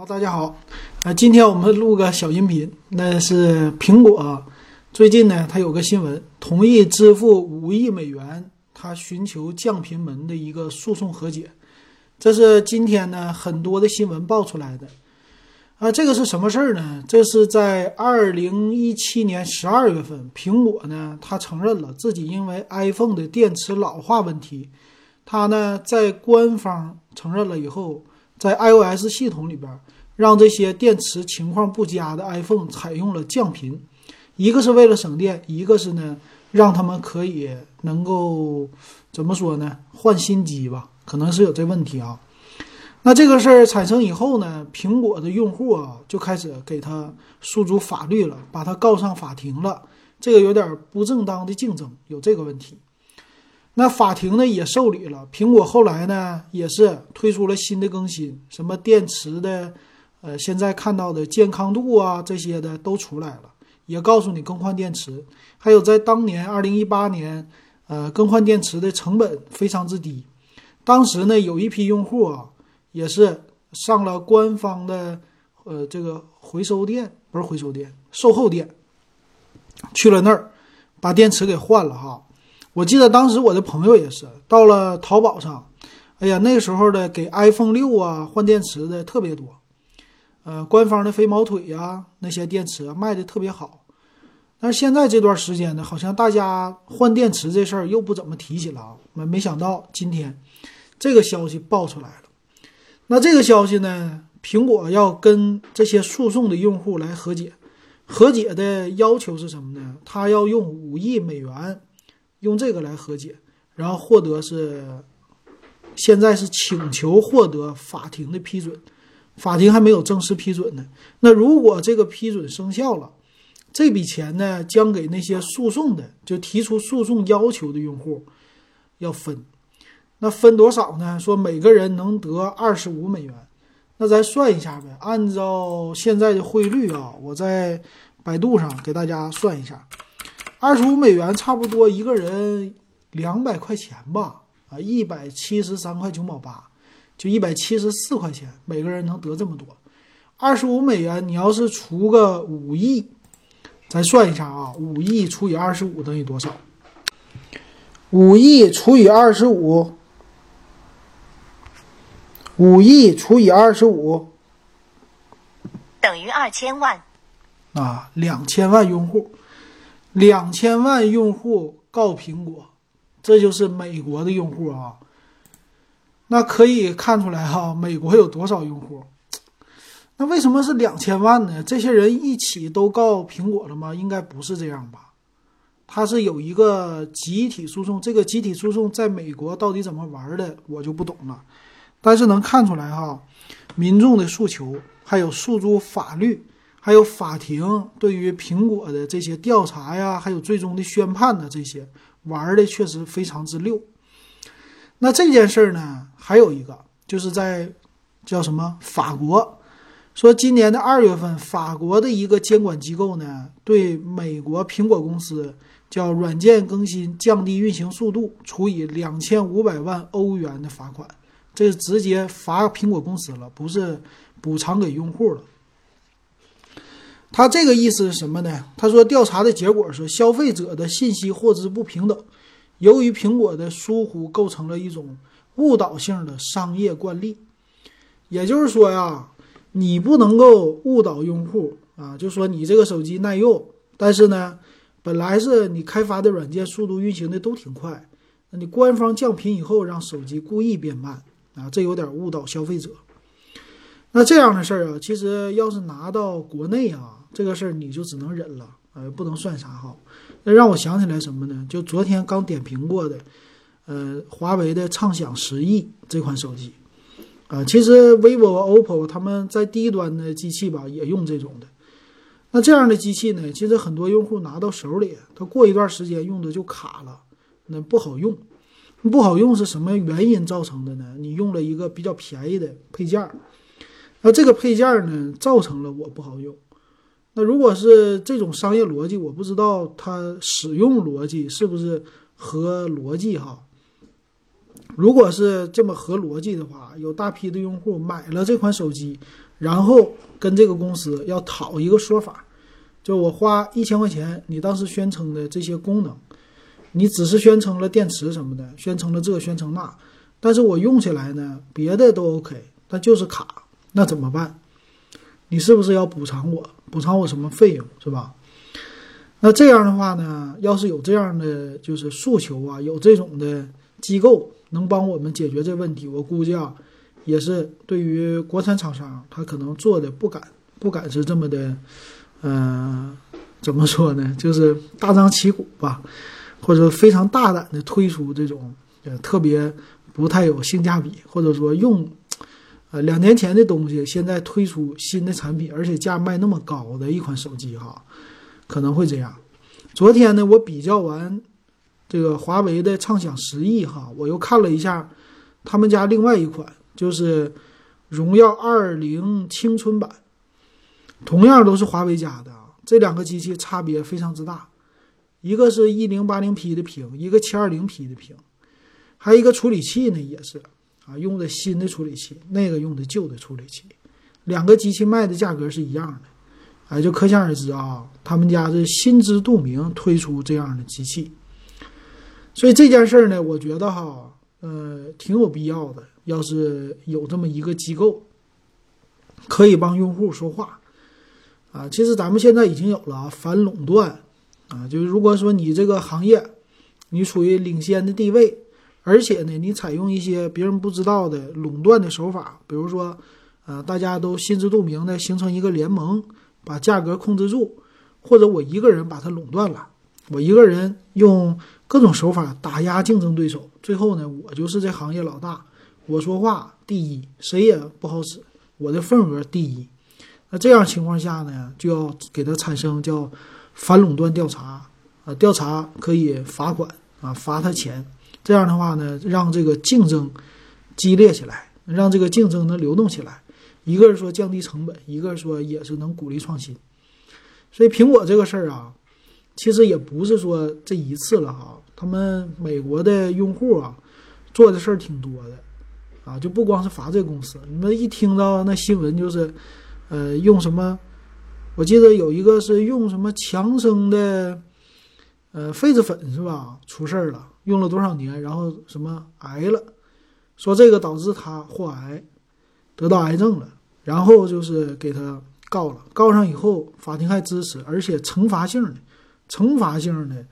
好，大家好，呃，今天我们录个小音频，那是苹果最近呢，它有个新闻，同意支付五亿美元，它寻求降频门的一个诉讼和解，这是今天呢很多的新闻爆出来的。啊，这个是什么事儿呢？这是在二零一七年十二月份，苹果呢，它承认了自己因为 iPhone 的电池老化问题，它呢在官方承认了以后，在 iOS 系统里边，让这些电池情况不佳的 iPhone 采用了降频，一个是为了省电，一个是呢让他们可以能够怎么说呢，换新机吧，可能是有这问题啊。那这个事儿产生以后呢，苹果的用户啊就开始给他诉诸法律了，把他告上法庭了。这个有点不正当的竞争，有这个问题。那法庭呢也受理了，苹果后来呢也是推出了新的更新，什么电池的，呃，现在看到的健康度啊这些的都出来了，也告诉你更换电池。还有在当年二零一八年，呃，更换电池的成本非常之低，当时呢有一批用户啊。也是上了官方的，呃，这个回收店不是回收店，售后店，去了那儿，把电池给换了哈。我记得当时我的朋友也是到了淘宝上，哎呀，那时候的给 iPhone 六啊换电池的特别多，呃，官方的飞毛腿呀那些电池卖的特别好。但是现在这段时间呢，好像大家换电池这事儿又不怎么提起了啊。没没想到今天这个消息爆出来了。那这个消息呢？苹果要跟这些诉讼的用户来和解，和解的要求是什么呢？他要用五亿美元，用这个来和解，然后获得是现在是请求获得法庭的批准，法庭还没有正式批准呢。那如果这个批准生效了，这笔钱呢将给那些诉讼的就提出诉讼要求的用户要分。那分多少呢？说每个人能得二十五美元，那咱算一下呗。按照现在的汇率啊，我在百度上给大家算一下，二十五美元差不多一个人两百块钱吧，啊，一百七十三块九毛八，就一百七十四块钱，每个人能得这么多。二十五美元，你要是除个五亿，咱算一下啊，五亿除以二十五等于多少？五亿除以二十五。五亿除以二十五等于二千万啊，两千万用户，两千万用户告苹果，这就是美国的用户啊。那可以看出来哈，美国有多少用户？那为什么是两千万呢？这些人一起都告苹果了吗？应该不是这样吧？他是有一个集体诉讼，这个集体诉讼在美国到底怎么玩的，我就不懂了。但是能看出来哈，民众的诉求，还有诉诸法律，还有法庭对于苹果的这些调查呀，还有最终的宣判的这些玩的确实非常之溜。那这件事儿呢，还有一个就是在叫什么法国，说今年的二月份，法国的一个监管机构呢，对美国苹果公司叫软件更新降低运行速度，处以两千五百万欧元的罚款。这是直接罚苹果公司了，不是补偿给用户了。他这个意思是什么呢？他说调查的结果是消费者的信息获知不平等，由于苹果的疏忽构成了一种误导性的商业惯例。也就是说呀，你不能够误导用户啊，就说你这个手机耐用，但是呢，本来是你开发的软件速度运行的都挺快，那你官方降频以后，让手机故意变慢。啊，这有点误导消费者。那这样的事儿啊，其实要是拿到国内啊，这个事儿你就只能忍了，呃，不能算啥哈。那让我想起来什么呢？就昨天刚点评过的，呃，华为的畅享十亿这款手机，啊，其实 vivo、OPPO 他们在低端的机器吧也用这种的。那这样的机器呢，其实很多用户拿到手里，他过一段时间用的就卡了，那不好用。不好用是什么原因造成的呢？你用了一个比较便宜的配件儿，那这个配件呢，造成了我不好用。那如果是这种商业逻辑，我不知道它使用逻辑是不是合逻辑哈。如果是这么合逻辑的话，有大批的用户买了这款手机，然后跟这个公司要讨一个说法，就我花一千块钱，你当时宣称的这些功能，你只是宣称了电池什么的，宣称了这，宣称那，但是我用起来呢，别的都 OK，但就是卡，那怎么办？你是不是要补偿我？补偿我什么费用是吧？那这样的话呢，要是有这样的就是诉求啊，有这种的机构能帮我们解决这问题，我估计啊，也是对于国产厂商，他可能做的不敢，不敢是这么的，嗯，怎么说呢？就是大张旗鼓吧，或者非常大胆的推出这种呃特别不太有性价比，或者说用呃两年前的东西，现在推出新的产品，而且价卖那么高的一款手机哈。可能会这样。昨天呢，我比较完这个华为的畅享十亿哈，我又看了一下他们家另外一款，就是荣耀二零青春版，同样都是华为家的。这两个机器差别非常之大，一个是一零八零 P 的屏，一个七二零 P 的屏，还有一个处理器呢，也是啊，用的新的处理器，那个用的旧的处理器，两个机器卖的价格是一样的。哎，就可想而知啊，他们家是心知肚明推出这样的机器，所以这件事儿呢，我觉得哈，呃，挺有必要的。要是有这么一个机构，可以帮用户说话啊，其实咱们现在已经有了反垄断啊，就是如果说你这个行业你处于领先的地位，而且呢，你采用一些别人不知道的垄断的手法，比如说，呃，大家都心知肚明的形成一个联盟。把价格控制住，或者我一个人把它垄断了，我一个人用各种手法打压竞争对手，最后呢，我就是这行业老大，我说话第一，谁也不好使，我的份额第一。那这样情况下呢，就要给他产生叫反垄断调查啊，调查可以罚款啊，罚他钱。这样的话呢，让这个竞争激烈起来，让这个竞争能流动起来。一个是说降低成本，一个说也是能鼓励创新，所以苹果这个事儿啊，其实也不是说这一次了哈。他们美国的用户啊，做的事儿挺多的啊，就不光是罚这公司。你们一听到那新闻，就是呃用什么，我记得有一个是用什么强生的呃痱子粉是吧？出事儿了，用了多少年，然后什么癌了，说这个导致他患癌。得到癌症了，然后就是给他告了，告上以后，法庭还支持，而且惩罚性的，惩罚性的，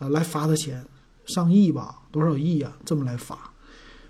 呃，来罚他钱，上亿吧，多少亿呀？这么来罚，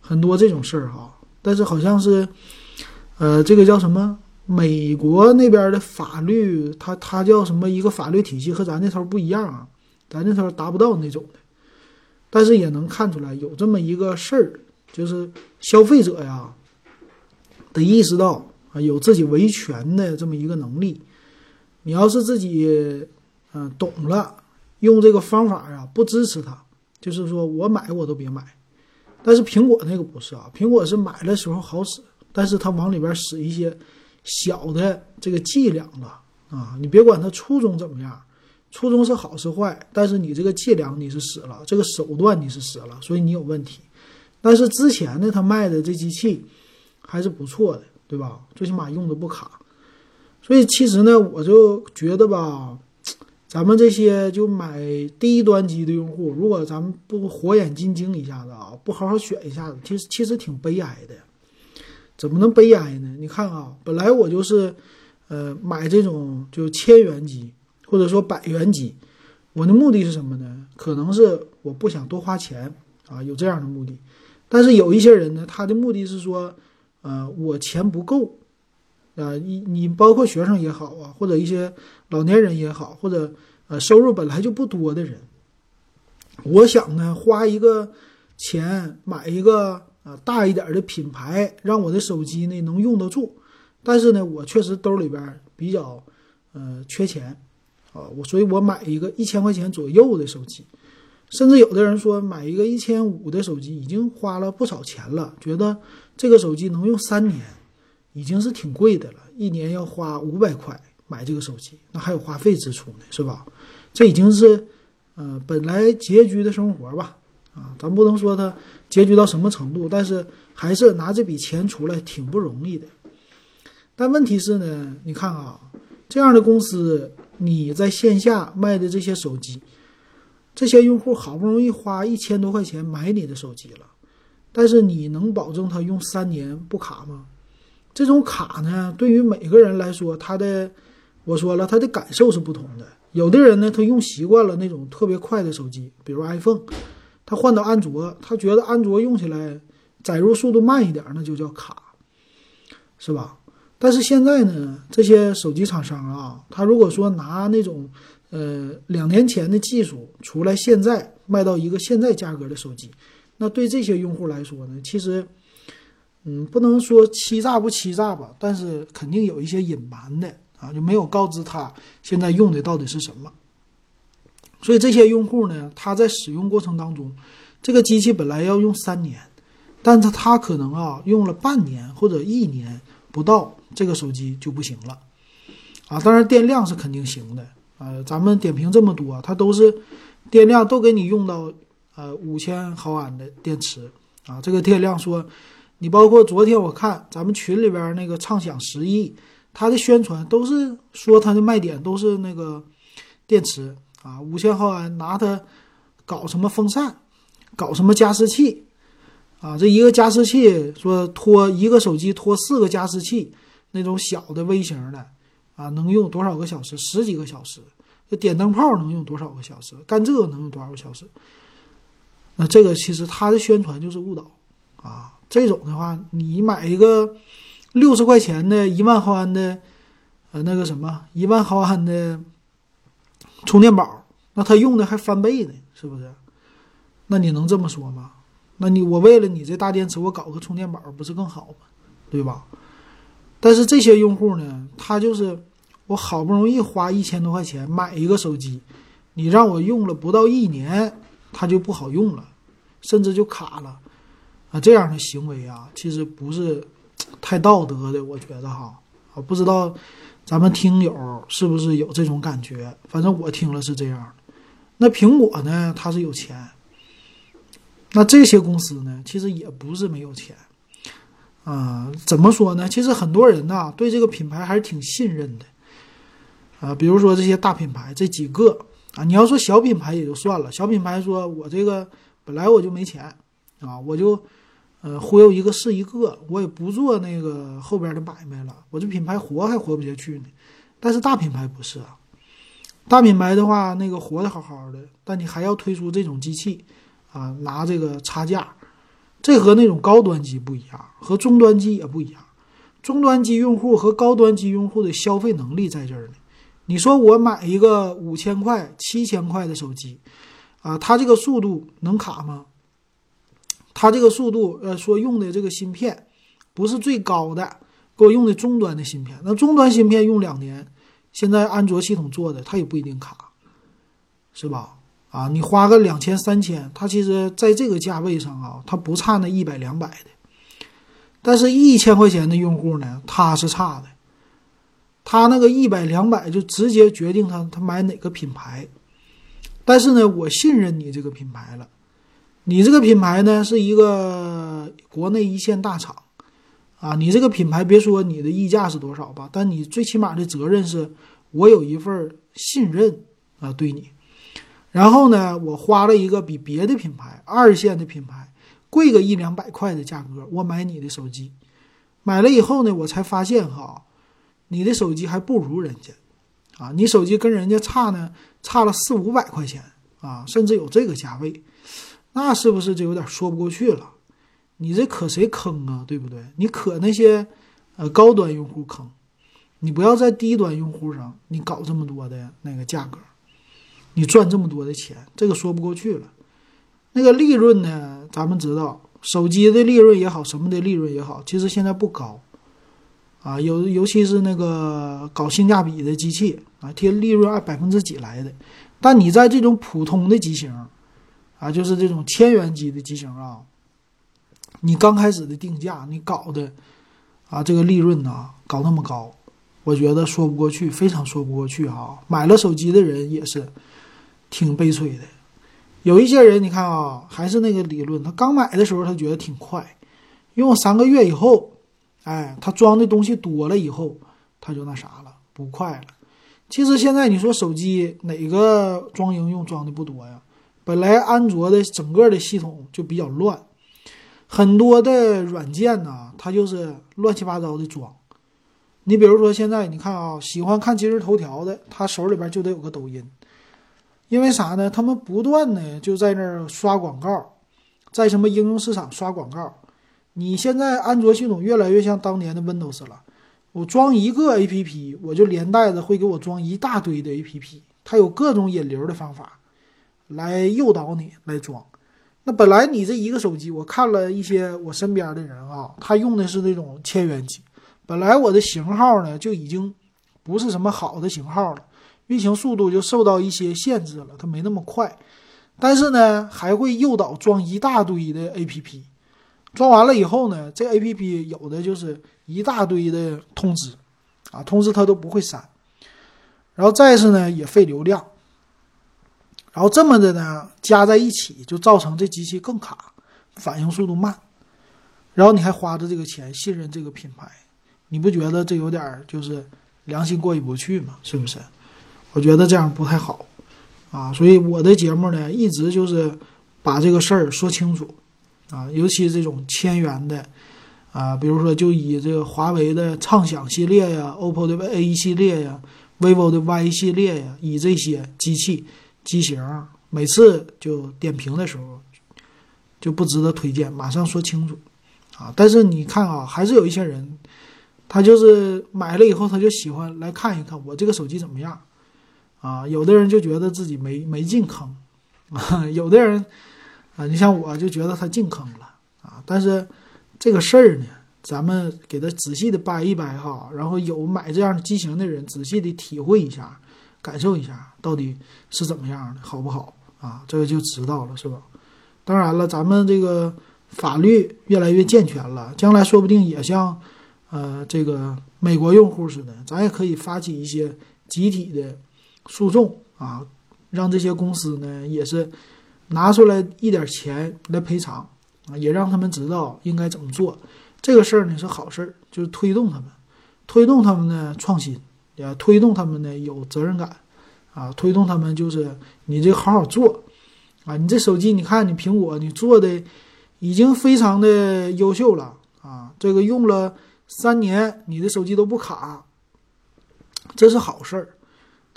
很多这种事儿哈。但是好像是，呃，这个叫什么？美国那边的法律，它它叫什么？一个法律体系和咱那头不一样啊，咱那头达不到那种的。但是也能看出来有这么一个事儿，就是消费者呀。得意识到啊，有自己维权的这么一个能力。你要是自己嗯懂了，用这个方法啊，不支持他，就是说我买我都别买。但是苹果那个不是啊，苹果是买的时候好使，但是它往里边使一些小的这个伎俩了啊。你别管它初衷怎么样，初衷是好是坏，但是你这个伎俩你是使了，这个手段你是使了，所以你有问题。但是之前呢，他卖的这机器。还是不错的，对吧？最起码用的不卡。所以其实呢，我就觉得吧，咱们这些就买低端机的用户，如果咱们不火眼金睛一下子啊，不好好选一下子，其实其实挺悲哀的。怎么能悲哀呢？你看啊，本来我就是，呃，买这种就千元机或者说百元机，我的目的是什么呢？可能是我不想多花钱啊，有这样的目的。但是有一些人呢，他的目的是说。呃，我钱不够，啊，你你包括学生也好啊，或者一些老年人也好，或者呃收入本来就不多的人，我想呢花一个钱买一个啊大一点的品牌，让我的手机呢能用得住，但是呢我确实兜里边比较呃缺钱啊，我所以我买一个一千块钱左右的手机，甚至有的人说买一个一千五的手机已经花了不少钱了，觉得。这个手机能用三年，已经是挺贵的了。一年要花五百块买这个手机，那还有花费支出呢，是吧？这已经是，呃，本来拮据的生活吧，啊，咱不能说它拮据到什么程度，但是还是拿这笔钱出来挺不容易的。但问题是呢，你看啊，这样的公司，你在线下卖的这些手机，这些用户好不容易花一千多块钱买你的手机了，但是你能保证他用三年不卡吗？这种卡呢，对于每个人来说，他的我说了，他的感受是不同的。有的人呢，他用习惯了那种特别快的手机，比如 iPhone，他换到安卓，他觉得安卓用起来载入速度慢一点，那就叫卡，是吧？但是现在呢，这些手机厂商啊，他如果说拿那种呃两年前的技术出来，现在卖到一个现在价格的手机，那对这些用户来说呢，其实。嗯，不能说欺诈不欺诈吧，但是肯定有一些隐瞒的啊，就没有告知他现在用的到底是什么。所以这些用户呢，他在使用过程当中，这个机器本来要用三年，但是他可能啊用了半年或者一年不到，这个手机就不行了啊。当然电量是肯定行的啊，咱们点评这么多，它都是电量都给你用到呃五千毫安的电池啊，这个电量说。你包括昨天我看咱们群里边那个畅享十亿，它的宣传都是说它的卖点都是那个电池啊，五千毫安拿它搞什么风扇，搞什么加湿器啊，这一个加湿器说拖一个手机拖四个加湿器，那种小的微型的啊，能用多少个小时？十几个小时。这点灯泡能用多少个小时？干这个能用多少个小时？那这个其实它的宣传就是误导啊。这种的话，你买一个六十块钱的一万毫安的，呃，那个什么一万毫安的充电宝，那它用的还翻倍呢，是不是？那你能这么说吗？那你我为了你这大电池，我搞个充电宝不是更好吗？对吧？但是这些用户呢，他就是我好不容易花一千多块钱买一个手机，你让我用了不到一年，它就不好用了，甚至就卡了。啊，这样的行为啊，其实不是太道德的，我觉得哈，啊，不知道咱们听友是不是有这种感觉？反正我听了是这样的。那苹果呢，它是有钱，那这些公司呢，其实也不是没有钱啊。怎么说呢？其实很多人呐，对这个品牌还是挺信任的啊。比如说这些大品牌，这几个啊，你要说小品牌也就算了，小品牌说我这个本来我就没钱啊，我就。呃，忽悠一个是一个，我也不做那个后边的买卖了，我这品牌活还活不下去呢。但是大品牌不是啊，大品牌的话，那个活得好好的，但你还要推出这种机器啊，拿这个差价，这和那种高端机不一样，和终端机也不一样。终端机用户和高端机用户的消费能力在这儿呢。你说我买一个五千块、七千块的手机，啊，它这个速度能卡吗？它这个速度，呃，说用的这个芯片不是最高的，给我用的终端的芯片。那终端芯片用两年，现在安卓系统做的，它也不一定卡，是吧？啊，你花个两千三千，它其实在这个价位上啊，它不差那一百两百的。但是，一千块钱的用户呢，他是差的，他那个一百两百就直接决定他他买哪个品牌。但是呢，我信任你这个品牌了。你这个品牌呢是一个国内一线大厂，啊，你这个品牌别说你的溢价是多少吧，但你最起码的责任是，我有一份信任啊，对你。然后呢，我花了一个比别的品牌二线的品牌贵个一两百块的价格，我买你的手机，买了以后呢，我才发现哈，你的手机还不如人家，啊，你手机跟人家差呢，差了四五百块钱啊，甚至有这个价位。那是不是就有点说不过去了？你这可谁坑啊？对不对？你可那些呃高端用户坑，你不要在低端用户上你搞这么多的那个价格，你赚这么多的钱，这个说不过去了。那个利润呢？咱们知道，手机的利润也好，什么的利润也好，其实现在不高啊。有尤其是那个搞性价比的机器啊，贴利润按百分之几来的。但你在这种普通的机型。啊，就是这种千元机的机型啊，你刚开始的定价，你搞的啊，这个利润呢，搞那么高，我觉得说不过去，非常说不过去哈。买了手机的人也是挺悲催的。有一些人，你看啊，还是那个理论，他刚买的时候他觉得挺快，用三个月以后，哎，他装的东西多了以后，他就那啥了，不快了。其实现在你说手机哪个装应用装的不多呀？本来安卓的整个的系统就比较乱，很多的软件呢，它就是乱七八糟的装。你比如说现在你看啊，喜欢看今日头条的，他手里边就得有个抖音，因为啥呢？他们不断的就在那儿刷广告，在什么应用市场刷广告。你现在安卓系统越来越像当年的 Windows 了，我装一个 APP，我就连带着会给我装一大堆的 APP，它有各种引流的方法。来诱导你来装，那本来你这一个手机，我看了一些我身边的人啊，他用的是那种千元机，本来我的型号呢就已经不是什么好的型号了，运行速度就受到一些限制了，它没那么快，但是呢还会诱导装一大堆的 APP，装完了以后呢，这 APP 有的就是一大堆的通知，啊，通知它都不会删，然后再是呢也费流量。然后这么的呢，加在一起就造成这机器更卡，反应速度慢。然后你还花着这个钱信任这个品牌，你不觉得这有点就是良心过意不去吗？是不是？我觉得这样不太好啊。所以我的节目呢，一直就是把这个事儿说清楚啊。尤其这种千元的啊，比如说就以这个华为的畅享系列呀、OPPO 的 A 系列呀、vivo 的 Y 系列呀，以这些机器。机型每次就点评的时候就不值得推荐，马上说清楚啊！但是你看啊，还是有一些人，他就是买了以后他就喜欢来看一看我这个手机怎么样啊？有的人就觉得自己没没进坑啊，有的人啊，你像我就觉得他进坑了啊！但是这个事儿呢，咱们给他仔细的掰一掰哈，然后有买这样的机型的人仔细的体会一下。感受一下到底是怎么样的，好不好啊？这个就知道了，是吧？当然了，咱们这个法律越来越健全了，将来说不定也像呃这个美国用户似的，咱也可以发起一些集体的诉讼啊，让这些公司呢也是拿出来一点钱来赔偿啊，也让他们知道应该怎么做。这个事儿呢是好事儿，就是推动他们，推动他们呢创新。也推动他们呢有责任感，啊，推动他们就是你这好好做，啊，你这手机你看你苹果你做的已经非常的优秀了啊，这个用了三年你的手机都不卡，这是好事儿。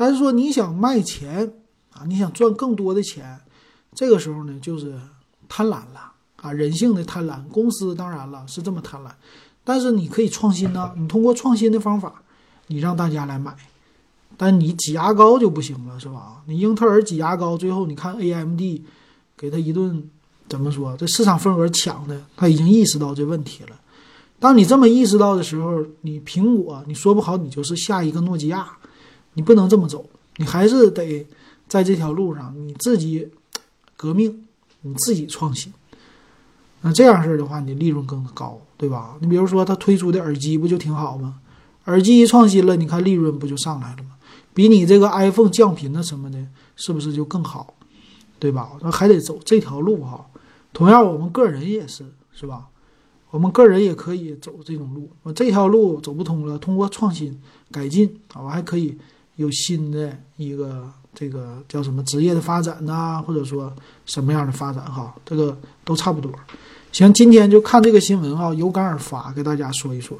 但是说你想卖钱啊，你想赚更多的钱，这个时候呢就是贪婪了啊，人性的贪婪。公司当然了是这么贪婪，但是你可以创新呢，你通过创新的方法。你让大家来买，但你挤牙膏就不行了，是吧？你英特尔挤牙膏，最后你看 AMD 给他一顿怎么说？这市场份额抢的，他已经意识到这问题了。当你这么意识到的时候，你苹果，你说不好，你就是下一个诺基亚，你不能这么走，你还是得在这条路上你自己革命，你自己创新。那这样式的话，你利润更高，对吧？你比如说他推出的耳机不就挺好吗？耳机一创新了，你看利润不就上来了吗？比你这个 iPhone 降频的什么的，是不是就更好？对吧？那还得走这条路哈。同样，我们个人也是，是吧？我们个人也可以走这种路。我这条路走不通了，通过创新改进，啊，我还可以有新的一个这个叫什么职业的发展呐，或者说什么样的发展哈，这个都差不多。行，今天就看这个新闻哈，有感而发，给大家说一说。